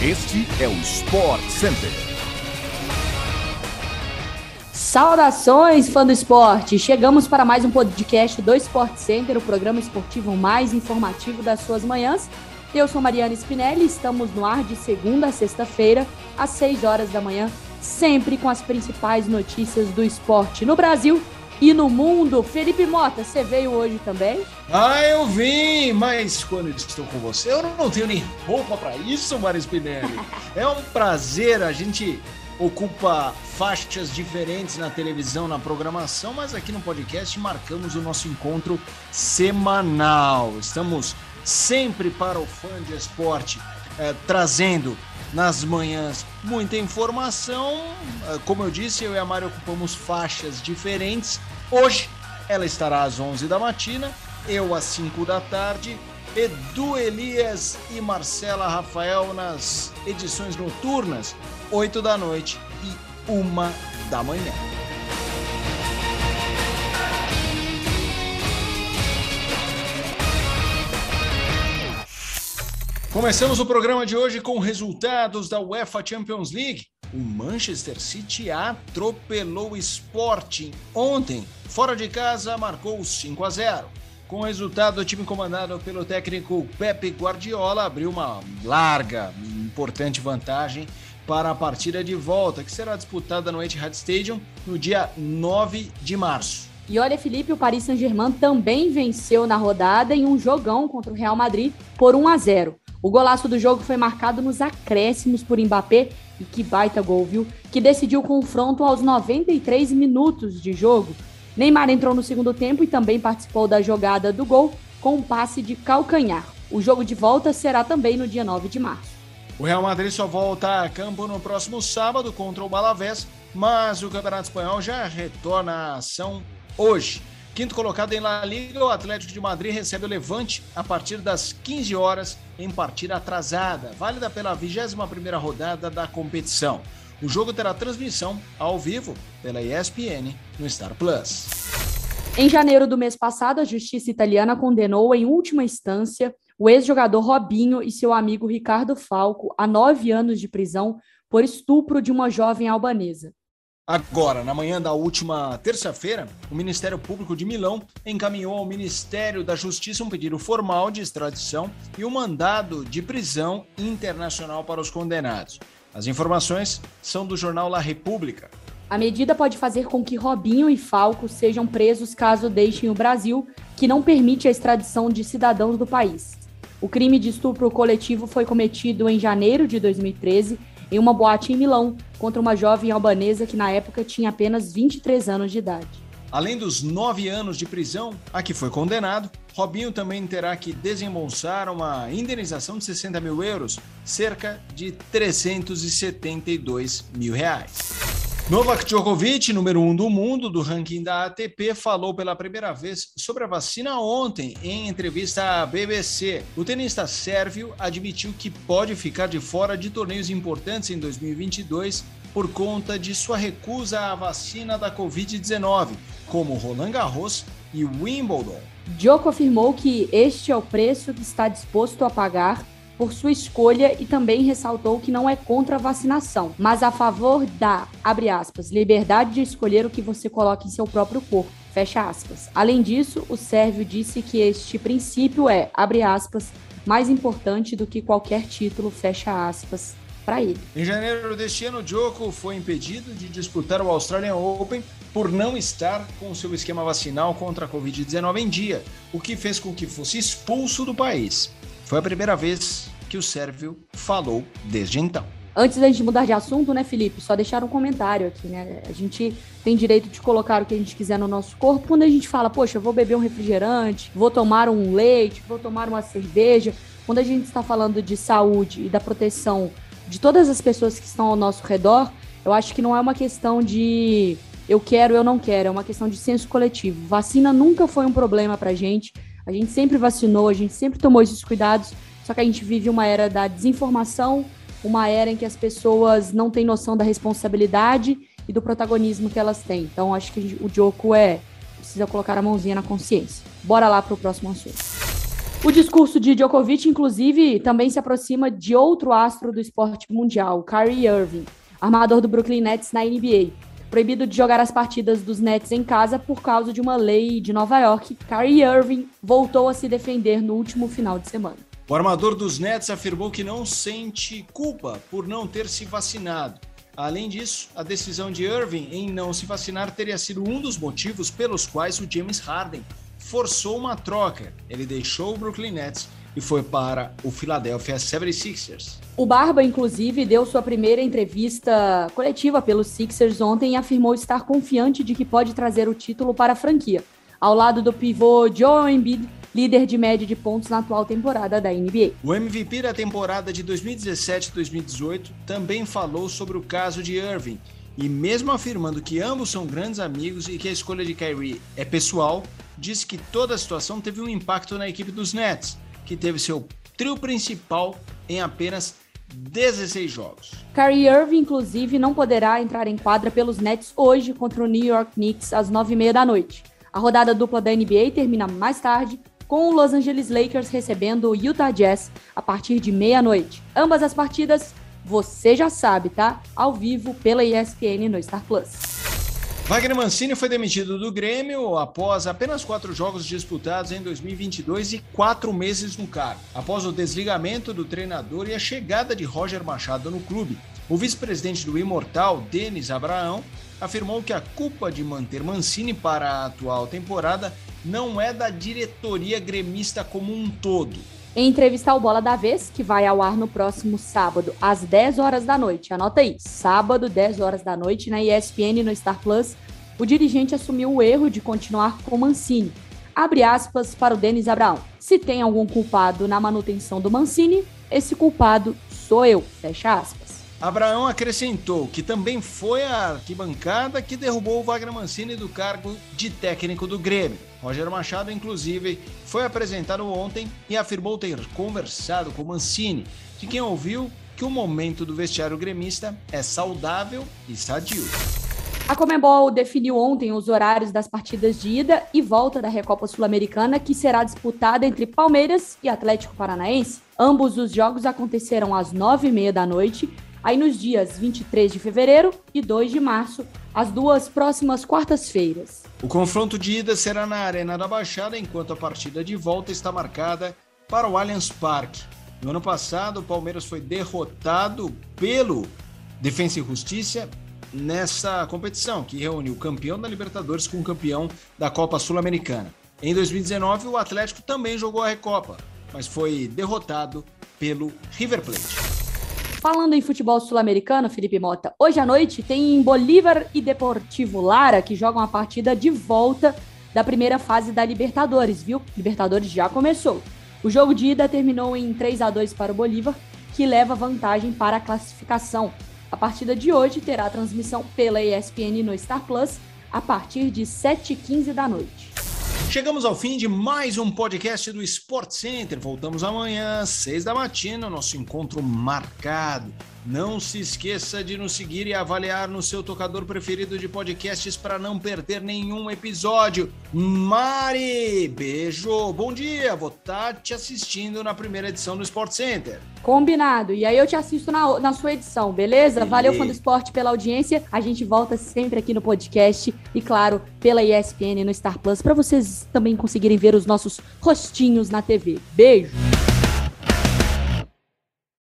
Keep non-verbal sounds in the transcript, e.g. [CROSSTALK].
Este é o Sport Center. Saudações, fã do esporte! Chegamos para mais um podcast do Sport Center, o programa esportivo mais informativo das suas manhãs. Eu sou Mariana Spinelli estamos no ar de segunda a sexta-feira, às 6 horas da manhã, sempre com as principais notícias do esporte no Brasil e no mundo. Felipe Mota, você veio hoje também? Ah, eu vim, mas quando estou com você, eu não tenho nem roupa para isso, Maris Spinelli. [LAUGHS] é um prazer, a gente ocupa faixas diferentes na televisão, na programação, mas aqui no podcast marcamos o nosso encontro semanal. Estamos sempre para o fã de esporte, eh, trazendo nas manhãs muita informação. Eh, como eu disse, eu e a Mari ocupamos faixas diferentes. Hoje ela estará às 11 da matina, eu às 5 da tarde, Edu Elias e Marcela Rafael nas edições noturnas, 8 da noite e 1 da manhã. Começamos o programa de hoje com resultados da UEFA Champions League. O Manchester City atropelou o Sporting ontem. Fora de casa, marcou 5 a 0. Com o resultado, o time comandado pelo técnico Pepe Guardiola abriu uma larga, importante vantagem para a partida de volta, que será disputada no Etihad Stadium no dia 9 de março. E olha, Felipe, o Paris Saint-Germain também venceu na rodada em um jogão contra o Real Madrid por 1 a 0. O golaço do jogo foi marcado nos acréscimos por Mbappé, e que baita gol, viu? Que decidiu o confronto aos 93 minutos de jogo. Neymar entrou no segundo tempo e também participou da jogada do gol com um passe de calcanhar. O jogo de volta será também no dia 9 de março. O Real Madrid só volta a campo no próximo sábado contra o Balavés, mas o Campeonato Espanhol já retorna à ação hoje. Quinto colocado em La Liga, o Atlético de Madrid recebe o Levante a partir das 15 horas em partida atrasada, válida pela 21ª rodada da competição. O jogo terá transmissão ao vivo pela ESPN no Star Plus. Em janeiro do mês passado, a justiça italiana condenou em última instância o ex-jogador Robinho e seu amigo Ricardo Falco a nove anos de prisão por estupro de uma jovem albanesa. Agora, na manhã da última terça-feira, o Ministério Público de Milão encaminhou ao Ministério da Justiça um pedido formal de extradição e um mandado de prisão internacional para os condenados. As informações são do jornal La República. A medida pode fazer com que Robinho e Falco sejam presos caso deixem o Brasil, que não permite a extradição de cidadãos do país. O crime de estupro coletivo foi cometido em janeiro de 2013 em uma boate em Milão contra uma jovem albanesa que na época tinha apenas 23 anos de idade. Além dos nove anos de prisão a que foi condenado, Robinho também terá que desembolsar uma indenização de 60 mil euros, cerca de 372 mil reais. Novak Djokovic, número um do mundo do ranking da ATP, falou pela primeira vez sobre a vacina ontem em entrevista à BBC. O tenista sérvio admitiu que pode ficar de fora de torneios importantes em 2022 por conta de sua recusa à vacina da Covid-19, como Roland Garros e Wimbledon. Djoko afirmou que este é o preço que está disposto a pagar por sua escolha e também ressaltou que não é contra a vacinação, mas a favor da, abre aspas, liberdade de escolher o que você coloca em seu próprio corpo. Fecha aspas. Além disso, o Sérvio disse que este princípio é, abre aspas, mais importante do que qualquer título, fecha aspas, para ele. Em janeiro deste ano, Djoko foi impedido de disputar o Australian Open por não estar com seu esquema vacinal contra a Covid-19 em dia, o que fez com que fosse expulso do país. Foi a primeira vez que o Sérvio falou desde então. Antes da gente mudar de assunto, né, Felipe? Só deixar um comentário aqui, né? A gente tem direito de colocar o que a gente quiser no nosso corpo. Quando a gente fala, poxa, vou beber um refrigerante, vou tomar um leite, vou tomar uma cerveja. Quando a gente está falando de saúde e da proteção de todas as pessoas que estão ao nosso redor, eu acho que não é uma questão de eu quero, eu não quero, é uma questão de senso coletivo. Vacina nunca foi um problema pra gente. A gente sempre vacinou, a gente sempre tomou esses cuidados, só que a gente vive uma era da desinformação, uma era em que as pessoas não têm noção da responsabilidade e do protagonismo que elas têm. Então, acho que o Joko é precisa colocar a mãozinha na consciência. Bora lá para o próximo assunto. O discurso de Djokovic, inclusive, também se aproxima de outro astro do esporte mundial, Kyrie Irving, armador do Brooklyn Nets na NBA. Proibido de jogar as partidas dos Nets em casa por causa de uma lei de Nova York, Kyrie Irving voltou a se defender no último final de semana. O armador dos Nets afirmou que não sente culpa por não ter se vacinado. Além disso, a decisão de Irving em não se vacinar teria sido um dos motivos pelos quais o James Harden forçou uma troca. Ele deixou o Brooklyn Nets e foi para o Philadelphia 76ers. O Barba, inclusive, deu sua primeira entrevista coletiva pelos Sixers ontem e afirmou estar confiante de que pode trazer o título para a franquia, ao lado do pivô Joel Embiid, líder de média de pontos na atual temporada da NBA. O MVP da temporada de 2017-2018 também falou sobre o caso de Irving e, mesmo afirmando que ambos são grandes amigos e que a escolha de Kyrie é pessoal, disse que toda a situação teve um impacto na equipe dos Nets, que teve seu trio principal em apenas 16 jogos. Kyrie Irving, inclusive, não poderá entrar em quadra pelos Nets hoje contra o New York Knicks às 9h30 da noite. A rodada dupla da NBA termina mais tarde, com o Los Angeles Lakers recebendo o Utah Jazz a partir de meia-noite. Ambas as partidas, você já sabe, tá? Ao vivo pela ESPN no Star Plus. Wagner Mancini foi demitido do Grêmio após apenas quatro jogos disputados em 2022 e quatro meses no cargo. Após o desligamento do treinador e a chegada de Roger Machado no clube, o vice-presidente do Imortal, Denis Abraão, afirmou que a culpa de manter Mancini para a atual temporada não é da diretoria gremista como um todo. Em entrevista ao Bola da Vez, que vai ao ar no próximo sábado, às 10 horas da noite. Anota aí, sábado, 10 horas da noite, na ESPN no Star Plus, o dirigente assumiu o erro de continuar com Mancini. Abre aspas para o Denis Abraão. Se tem algum culpado na manutenção do Mancini, esse culpado sou eu. Fecha aspas. Abraão acrescentou que também foi a arquibancada que derrubou o Wagner Mancini do cargo de técnico do Grêmio. Roger Machado, inclusive, foi apresentado ontem e afirmou ter conversado com Mancini, de quem ouviu que o momento do vestiário gremista é saudável e sadio. A Comembol definiu ontem os horários das partidas de ida e volta da Recopa Sul-Americana, que será disputada entre Palmeiras e Atlético Paranaense. Ambos os jogos acontecerão às nove e meia da noite Aí nos dias 23 de fevereiro e 2 de março, as duas próximas quartas-feiras. O confronto de ida será na Arena da Baixada, enquanto a partida de volta está marcada para o Allianz Parque. No ano passado, o Palmeiras foi derrotado pelo Defensa e Justiça nessa competição, que reúne o campeão da Libertadores com o campeão da Copa Sul-Americana. Em 2019, o Atlético também jogou a Recopa, mas foi derrotado pelo River Plate. Falando em futebol sul-americano, Felipe Mota, hoje à noite tem Bolívar e Deportivo Lara que jogam a partida de volta da primeira fase da Libertadores, viu? Libertadores já começou. O jogo de ida terminou em 3 a 2 para o Bolívar, que leva vantagem para a classificação. A partida de hoje terá transmissão pela ESPN no Star Plus a partir de 7h15 da noite. Chegamos ao fim de mais um podcast do Sport Center. Voltamos amanhã, seis da matina, nosso encontro marcado. Não se esqueça de nos seguir e avaliar no seu tocador preferido de podcasts para não perder nenhum episódio. Mari, beijo, bom dia. Vou estar tá te assistindo na primeira edição do Sport Center. Combinado. E aí eu te assisto na, na sua edição, beleza? Valeu, fã do esporte, pela audiência. A gente volta sempre aqui no podcast e, claro, pela ESPN no Star Plus para vocês também conseguirem ver os nossos rostinhos na TV. Beijo.